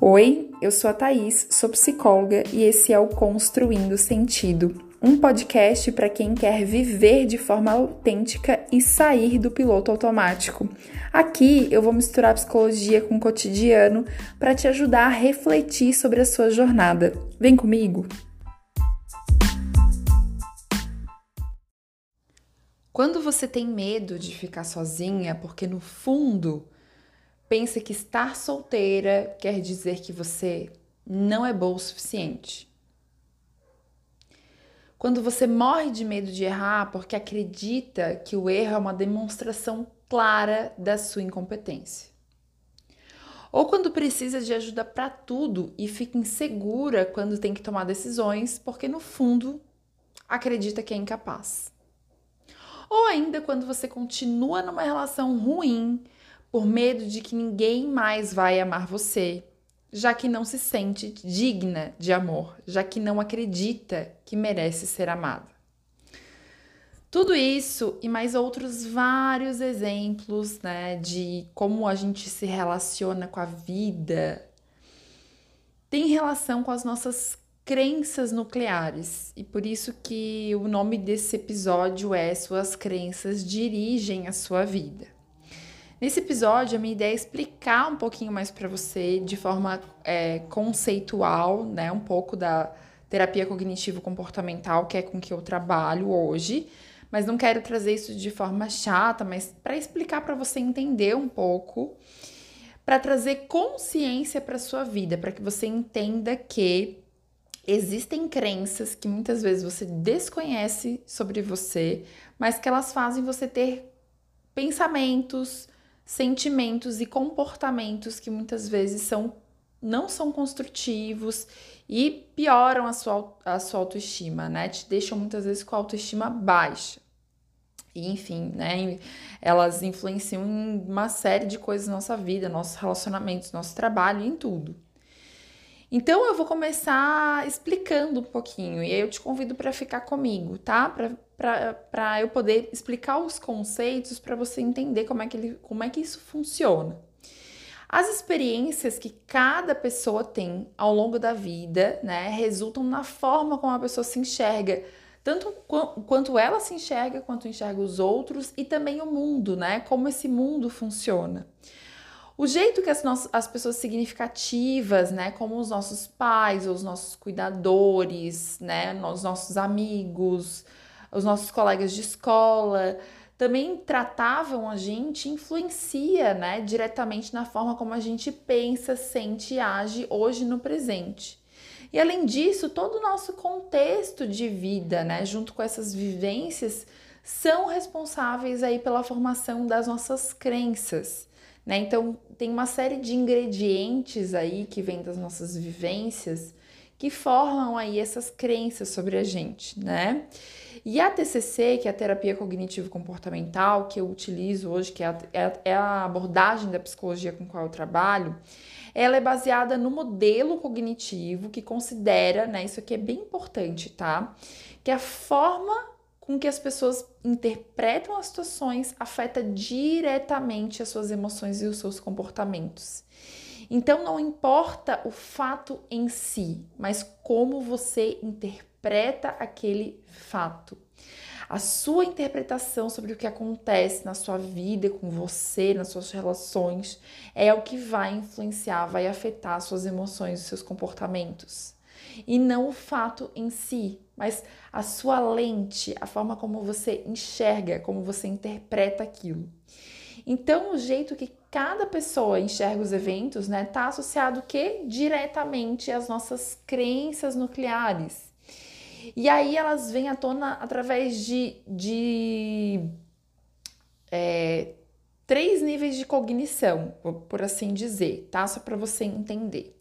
Oi, eu sou a Thaís, sou psicóloga e esse é o Construindo Sentido, um podcast para quem quer viver de forma autêntica e sair do piloto automático. Aqui eu vou misturar psicologia com o cotidiano para te ajudar a refletir sobre a sua jornada. Vem comigo! Quando você tem medo de ficar sozinha, porque no fundo pensa que estar solteira quer dizer que você não é boa o suficiente. Quando você morre de medo de errar porque acredita que o erro é uma demonstração clara da sua incompetência. Ou quando precisa de ajuda para tudo e fica insegura quando tem que tomar decisões porque no fundo acredita que é incapaz. Ou ainda quando você continua numa relação ruim por medo de que ninguém mais vai amar você, já que não se sente digna de amor, já que não acredita que merece ser amada. Tudo isso e mais outros vários exemplos, né, de como a gente se relaciona com a vida, tem relação com as nossas crenças nucleares. E por isso que o nome desse episódio é Suas crenças dirigem a sua vida. Nesse episódio, a minha ideia é explicar um pouquinho mais para você, de forma é, conceitual, né, um pouco da terapia cognitivo-comportamental, que é com que eu trabalho hoje, mas não quero trazer isso de forma chata, mas para explicar para você entender um pouco, para trazer consciência para sua vida, para que você entenda que existem crenças que muitas vezes você desconhece sobre você, mas que elas fazem você ter pensamentos, sentimentos e comportamentos que muitas vezes são não são construtivos e pioram a sua, a sua autoestima, né? Te deixam muitas vezes com a autoestima baixa. E, enfim, né? Elas influenciam em uma série de coisas na nossa vida, nossos relacionamentos, nosso trabalho, em tudo. Então eu vou começar explicando um pouquinho e aí eu te convido para ficar comigo, tá? Para eu poder explicar os conceitos para você entender como é, que ele, como é que isso funciona. As experiências que cada pessoa tem ao longo da vida, né, resultam na forma como a pessoa se enxerga, tanto quanto ela se enxerga, quanto enxerga os outros e também o mundo, né, como esse mundo funciona. O jeito que as, nossas, as pessoas significativas, né, como os nossos pais, os nossos cuidadores, né, os nossos amigos, os nossos colegas de escola, também tratavam a gente influencia, né, diretamente na forma como a gente pensa, sente e age hoje no presente. E além disso, todo o nosso contexto de vida, né, junto com essas vivências, são responsáveis aí pela formação das nossas crenças. Né? Então, tem uma série de ingredientes aí que vêm das nossas vivências que formam aí essas crenças sobre a gente, né? E a TCC, que é a terapia cognitivo-comportamental, que eu utilizo hoje, que é a, é, é a abordagem da psicologia com qual eu trabalho, ela é baseada no modelo cognitivo que considera, né? Isso aqui é bem importante, tá? Que a forma com que as pessoas interpretam as situações afeta diretamente as suas emoções e os seus comportamentos. Então não importa o fato em si, mas como você interpreta aquele fato. A sua interpretação sobre o que acontece na sua vida, com você, nas suas relações, é o que vai influenciar, vai afetar suas emoções e seus comportamentos. E não o fato em si, mas a sua lente, a forma como você enxerga, como você interpreta aquilo. Então, o jeito que cada pessoa enxerga os eventos, né, tá associado que diretamente às nossas crenças nucleares. E aí elas vêm à tona através de, de é, três níveis de cognição, por assim dizer, tá? Só para você entender.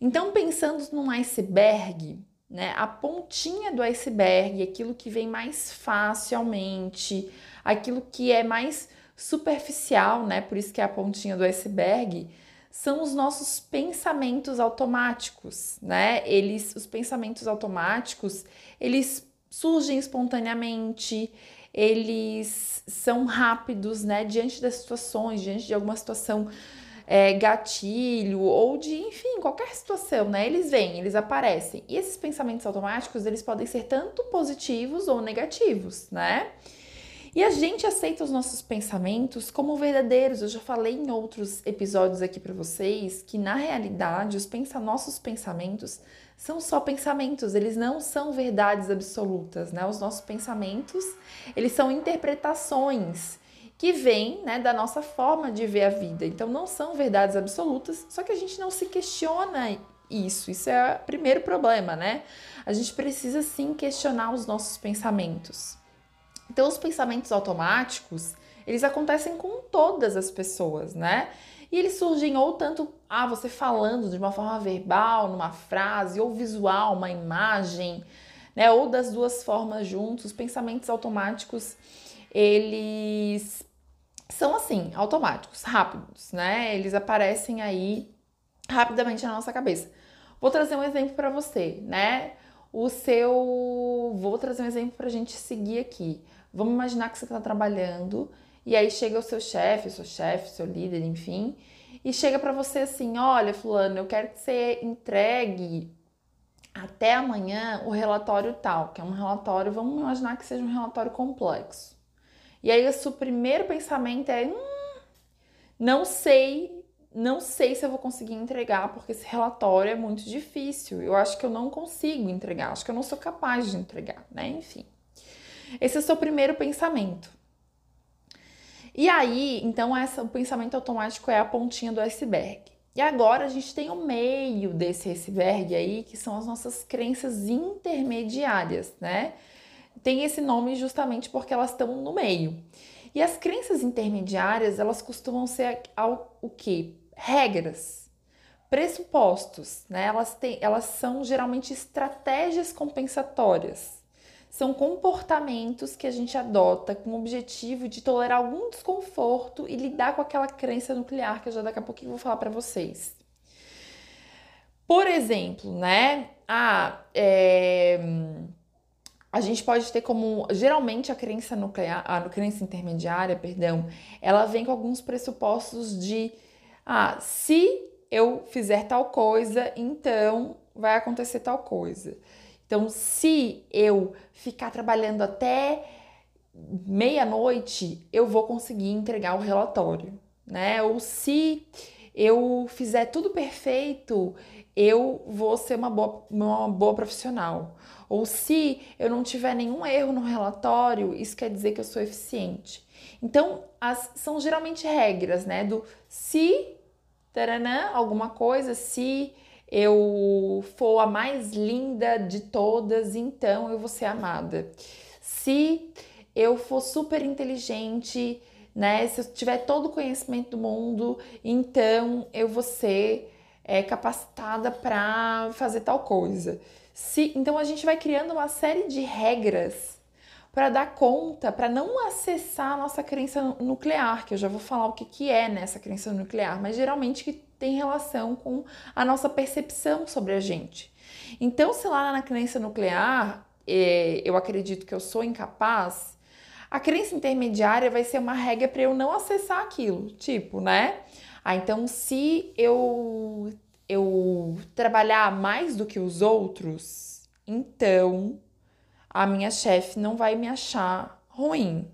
Então, pensando num iceberg, né? A pontinha do iceberg, aquilo que vem mais facilmente, aquilo que é mais superficial, né? Por isso que é a pontinha do iceberg, são os nossos pensamentos automáticos, né? Eles, os pensamentos automáticos, eles surgem espontaneamente, eles são rápidos, né? Diante das situações, diante de alguma situação é, gatilho ou de, enfim, qualquer situação, né? Eles vêm, eles aparecem. E esses pensamentos automáticos, eles podem ser tanto positivos ou negativos, né? E a gente aceita os nossos pensamentos como verdadeiros. Eu já falei em outros episódios aqui para vocês que na realidade os pensa nossos pensamentos são só pensamentos, eles não são verdades absolutas, né? Os nossos pensamentos, eles são interpretações que vêm, né, da nossa forma de ver a vida. Então não são verdades absolutas, só que a gente não se questiona isso. Isso é o primeiro problema, né? A gente precisa sim questionar os nossos pensamentos. Então os pensamentos automáticos, eles acontecem com todas as pessoas, né? E eles surgem ou tanto, ah, você falando de uma forma verbal, numa frase, ou visual, uma imagem, né? Ou das duas formas juntos. Os pensamentos automáticos, eles são assim, automáticos, rápidos, né? Eles aparecem aí rapidamente na nossa cabeça. Vou trazer um exemplo para você, né? O seu. Vou trazer um exemplo para a gente seguir aqui. Vamos imaginar que você está trabalhando e aí chega o seu chefe, seu chefe, seu líder, enfim, e chega para você assim: olha, Fulano, eu quero que você entregue até amanhã o relatório tal, que é um relatório, vamos imaginar que seja um relatório complexo. E aí o seu primeiro pensamento é: hum, não sei, não sei se eu vou conseguir entregar, porque esse relatório é muito difícil. Eu acho que eu não consigo entregar, acho que eu não sou capaz de entregar, né? Enfim. Esse é o seu primeiro pensamento. E aí, então, essa, o pensamento automático é a pontinha do iceberg. E agora a gente tem o meio desse iceberg aí, que são as nossas crenças intermediárias, né? Tem esse nome justamente porque elas estão no meio. E as crenças intermediárias, elas costumam ser ao, o que? Regras, pressupostos, né? Elas, têm, elas são geralmente estratégias compensatórias são comportamentos que a gente adota com o objetivo de tolerar algum desconforto e lidar com aquela crença nuclear que eu já daqui a pouquinho vou falar para vocês. Por exemplo, né? Ah, é, a gente pode ter como geralmente a crença nuclear, a crença intermediária, perdão, ela vem com alguns pressupostos de ah, se eu fizer tal coisa, então vai acontecer tal coisa. Então, se eu ficar trabalhando até meia-noite, eu vou conseguir entregar o relatório, né? Ou se eu fizer tudo perfeito, eu vou ser uma boa, uma boa profissional. Ou se eu não tiver nenhum erro no relatório, isso quer dizer que eu sou eficiente. Então, as, são geralmente regras, né? Do se, taranã, alguma coisa, se eu for a mais linda de todas, então eu vou ser amada. Se eu for super inteligente, né? Se eu tiver todo o conhecimento do mundo, então eu vou ser é, capacitada para fazer tal coisa. Se, então a gente vai criando uma série de regras para dar conta, para não acessar a nossa crença nuclear, que eu já vou falar o que, que é nessa crença nuclear, mas geralmente que tem relação com a nossa percepção sobre a gente. Então, se lá na crença nuclear é, eu acredito que eu sou incapaz, a crença intermediária vai ser uma regra para eu não acessar aquilo. Tipo, né? Ah, então se eu eu trabalhar mais do que os outros, então a minha chefe não vai me achar ruim.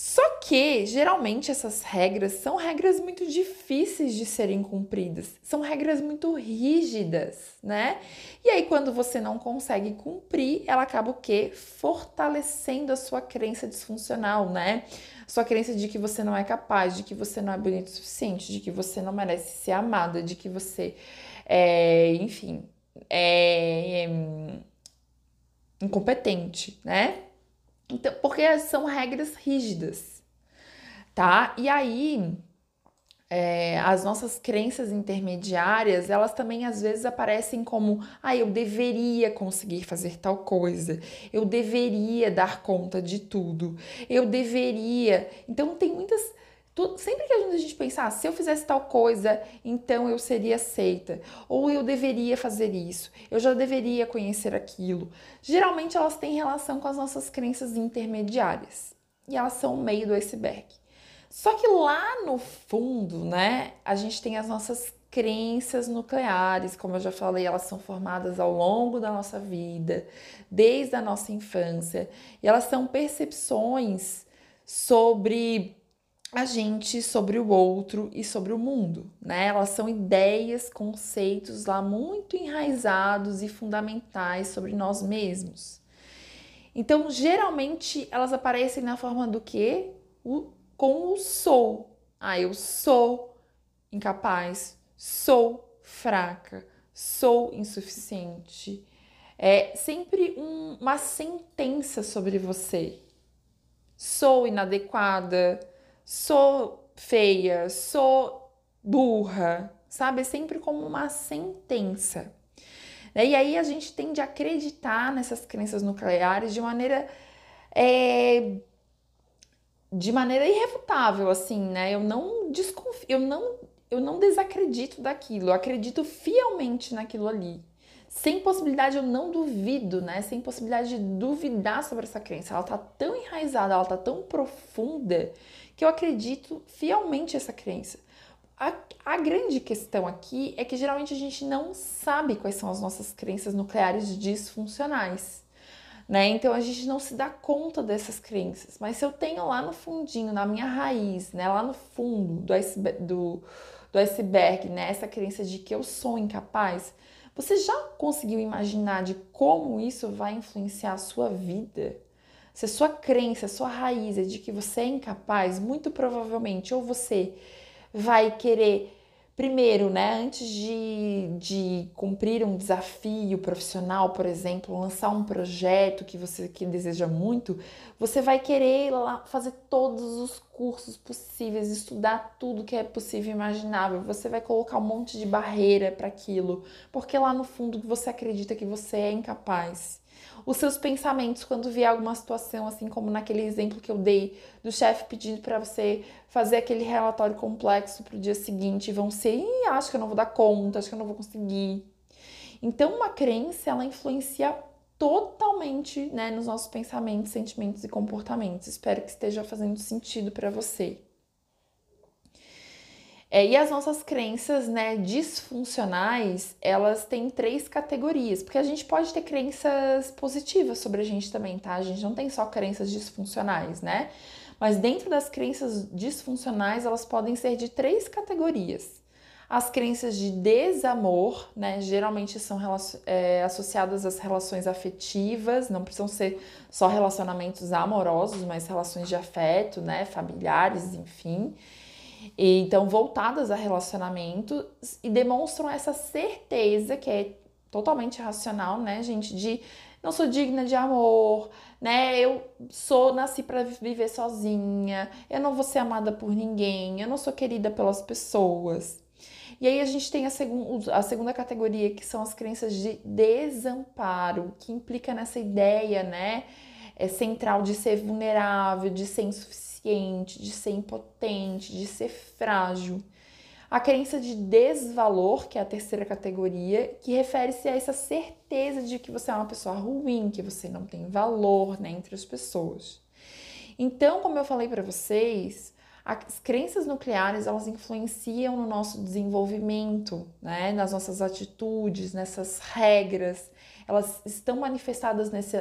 Só que, geralmente, essas regras são regras muito difíceis de serem cumpridas, são regras muito rígidas, né? E aí, quando você não consegue cumprir, ela acaba o quê? Fortalecendo a sua crença disfuncional, né? Sua crença de que você não é capaz, de que você não é bonito o suficiente, de que você não merece ser amada, de que você é, enfim, é, é incompetente, né? Então, porque são regras rígidas, tá? E aí, é, as nossas crenças intermediárias, elas também às vezes aparecem como, ah, eu deveria conseguir fazer tal coisa, eu deveria dar conta de tudo, eu deveria. Então, tem muitas sempre que a gente pensar, ah, se eu fizesse tal coisa, então eu seria aceita, ou eu deveria fazer isso, eu já deveria conhecer aquilo. Geralmente elas têm relação com as nossas crenças intermediárias. E elas são o meio do iceberg. Só que lá no fundo, né, a gente tem as nossas crenças nucleares, como eu já falei, elas são formadas ao longo da nossa vida, desde a nossa infância, e elas são percepções sobre a gente, sobre o outro e sobre o mundo, né? Elas são ideias, conceitos lá muito enraizados e fundamentais sobre nós mesmos. Então, geralmente elas aparecem na forma do que? O, com o sou. Ah, eu sou incapaz, sou fraca, sou insuficiente. É sempre um, uma sentença sobre você. Sou inadequada, sou feia, sou burra, sabe? É sempre como uma sentença. E aí a gente tende a acreditar nessas crenças nucleares de maneira é, de maneira irrefutável, assim, né? Eu não desconfio, eu não eu não desacredito daquilo, eu acredito fielmente naquilo ali. Sem possibilidade, eu não duvido, né? Sem possibilidade de duvidar sobre essa crença. Ela tá tão enraizada, ela tá tão profunda que eu acredito fielmente essa crença. A, a, grande questão aqui é que geralmente a gente não sabe quais são as nossas crenças nucleares disfuncionais. Né? Então a gente não se dá conta dessas crenças. Mas se eu tenho lá no fundinho, na minha raiz, né? lá no fundo do iceberg, do, do iceberg né? essa crença de que eu sou incapaz, você já conseguiu imaginar de como isso vai influenciar a sua vida? Se a sua crença, a sua raiz é de que você é incapaz, muito provavelmente ou você vai querer Primeiro, né, antes de, de cumprir um desafio profissional, por exemplo, lançar um projeto que você que deseja muito, você vai querer lá fazer todos os cursos possíveis, estudar tudo que é possível e imaginável. Você vai colocar um monte de barreira para aquilo, porque lá no fundo você acredita que você é incapaz os seus pensamentos quando vier alguma situação, assim como naquele exemplo que eu dei do chefe pedindo para você fazer aquele relatório complexo para o dia seguinte, vão ser, acho que eu não vou dar conta, acho que eu não vou conseguir. Então, uma crença, ela influencia totalmente né, nos nossos pensamentos, sentimentos e comportamentos. Espero que esteja fazendo sentido para você. É, e as nossas crenças né, disfuncionais, elas têm três categorias, porque a gente pode ter crenças positivas sobre a gente também, tá? A gente não tem só crenças disfuncionais, né? Mas dentro das crenças disfuncionais, elas podem ser de três categorias. As crenças de desamor, né, geralmente são é, associadas às relações afetivas, não precisam ser só relacionamentos amorosos, mas relações de afeto, né, familiares, enfim e, então voltadas a relacionamentos e demonstram essa certeza que é totalmente racional, né, gente, de não sou digna de amor, né? Eu sou nasci para viver sozinha, eu não vou ser amada por ninguém, eu não sou querida pelas pessoas. E aí a gente tem a, segun, a segunda categoria, que são as crenças de desamparo, que implica nessa ideia, né, é central de ser vulnerável, de ser insuficiente de ser impotente, de ser frágil. A crença de desvalor, que é a terceira categoria, que refere-se a essa certeza de que você é uma pessoa ruim, que você não tem valor né, entre as pessoas. Então, como eu falei para vocês, as crenças nucleares elas influenciam no nosso desenvolvimento, né, nas nossas atitudes, nessas regras. Elas estão manifestadas nesse,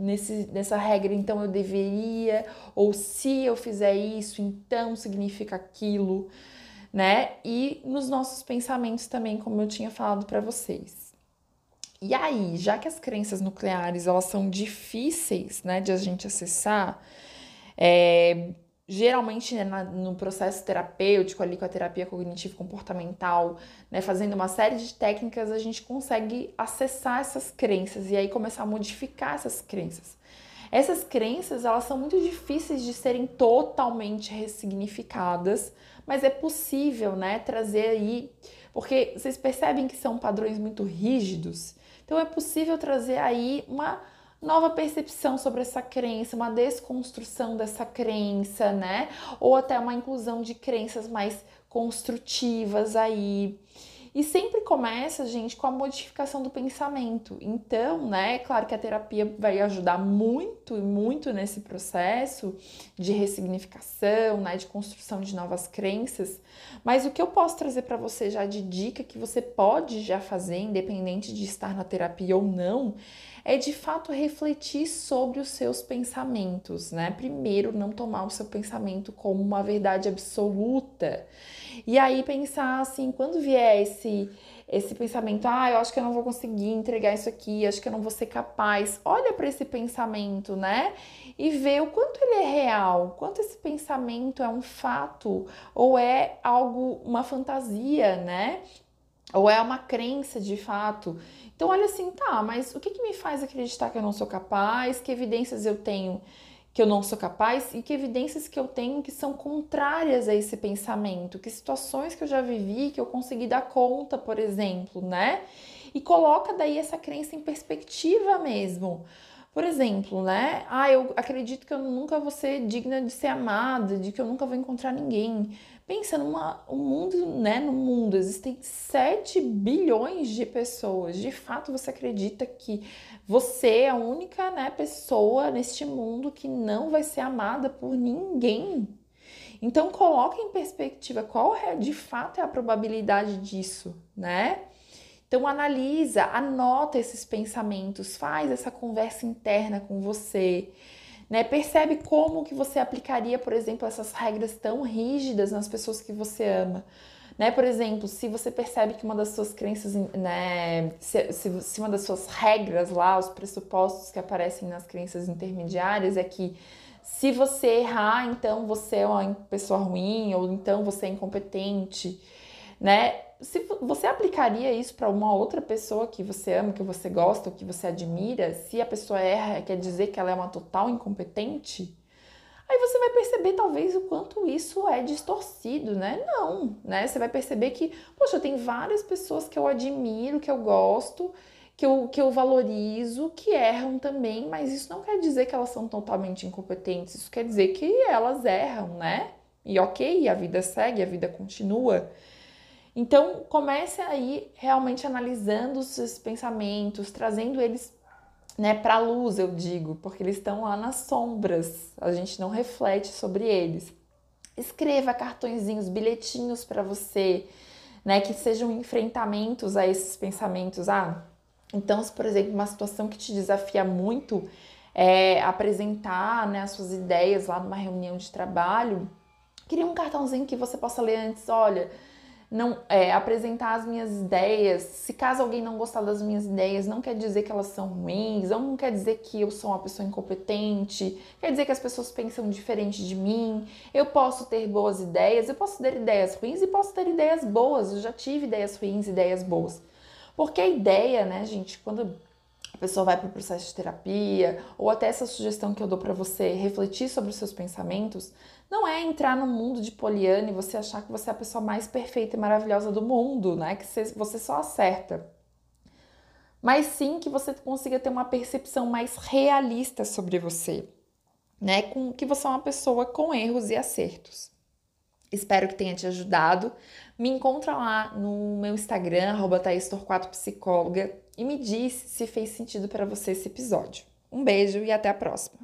nesse, nessa regra, então eu deveria, ou se eu fizer isso, então significa aquilo, né? E nos nossos pensamentos também, como eu tinha falado para vocês. E aí, já que as crenças nucleares elas são difíceis, né, de a gente acessar, é, geralmente né, no processo terapêutico ali com a terapia cognitivo comportamental, né, fazendo uma série de técnicas, a gente consegue acessar essas crenças e aí começar a modificar essas crenças. Essas crenças, elas são muito difíceis de serem totalmente ressignificadas, mas é possível, né, trazer aí, porque vocês percebem que são padrões muito rígidos. Então é possível trazer aí uma nova percepção sobre essa crença, uma desconstrução dessa crença, né? Ou até uma inclusão de crenças mais construtivas aí. E sempre começa, gente, com a modificação do pensamento. Então, né, claro que a terapia vai ajudar muito e muito nesse processo de ressignificação, né, de construção de novas crenças. Mas o que eu posso trazer para você já de dica que você pode já fazer, independente de estar na terapia ou não, é de fato refletir sobre os seus pensamentos, né? Primeiro, não tomar o seu pensamento como uma verdade absoluta. E aí pensar assim, quando vier esse esse pensamento, ah, eu acho que eu não vou conseguir entregar isso aqui, acho que eu não vou ser capaz. Olha para esse pensamento, né? E vê o quanto ele é real, quanto esse pensamento é um fato ou é algo, uma fantasia, né? Ou é uma crença de fato. Então, olha assim, tá, mas o que, que me faz acreditar que eu não sou capaz? Que evidências eu tenho que eu não sou capaz? E que evidências que eu tenho que são contrárias a esse pensamento? Que situações que eu já vivi que eu consegui dar conta, por exemplo, né? E coloca daí essa crença em perspectiva mesmo. Por exemplo, né? Ah, eu acredito que eu nunca vou ser digna de ser amada, de que eu nunca vou encontrar ninguém. Pensa numa, um mundo, né? No mundo existem 7 bilhões de pessoas. De fato, você acredita que você é a única né, pessoa neste mundo que não vai ser amada por ninguém? Então coloque em perspectiva qual é de fato é a probabilidade disso, né? Então analisa, anota esses pensamentos, faz essa conversa interna com você né? Percebe como que você aplicaria, por exemplo, essas regras tão rígidas nas pessoas que você ama. Né? Por exemplo, se você percebe que uma das suas crenças, né, se, se, se uma das suas regras lá, os pressupostos que aparecem nas crenças intermediárias é que se você errar, então você é uma pessoa ruim, ou então você é incompetente, né? Se você aplicaria isso para uma outra pessoa que você ama, que você gosta, que você admira, se a pessoa erra, quer dizer que ela é uma total incompetente? Aí você vai perceber talvez o quanto isso é distorcido, né? Não, né? Você vai perceber que, poxa, tem várias pessoas que eu admiro, que eu gosto, que eu, que eu valorizo, que erram também, mas isso não quer dizer que elas são totalmente incompetentes, isso quer dizer que elas erram, né? E ok, a vida segue, a vida continua. Então, comece aí realmente analisando os seus pensamentos, trazendo eles né, para a luz, eu digo, porque eles estão lá nas sombras, a gente não reflete sobre eles. Escreva cartõezinhos, bilhetinhos para você, né, que sejam enfrentamentos a esses pensamentos. Ah, então, se por exemplo, uma situação que te desafia muito é apresentar né, as suas ideias lá numa reunião de trabalho, cria um cartãozinho que você possa ler antes, olha não é, apresentar as minhas ideias. Se caso alguém não gostar das minhas ideias, não quer dizer que elas são ruins, não quer dizer que eu sou uma pessoa incompetente, quer dizer que as pessoas pensam diferente de mim. Eu posso ter boas ideias, eu posso ter ideias ruins e posso ter ideias boas. Eu já tive ideias ruins, ideias boas. Porque a ideia, né, gente, quando pessoa vai para o processo de terapia, ou até essa sugestão que eu dou para você refletir sobre os seus pensamentos, não é entrar no mundo de Poliana e você achar que você é a pessoa mais perfeita e maravilhosa do mundo, né? Que você só acerta. Mas sim que você consiga ter uma percepção mais realista sobre você, né? Com que você é uma pessoa com erros e acertos. Espero que tenha te ajudado. Me encontra lá no meu Instagram, arroba psicóloga, e me diz se fez sentido para você esse episódio. Um beijo e até a próxima!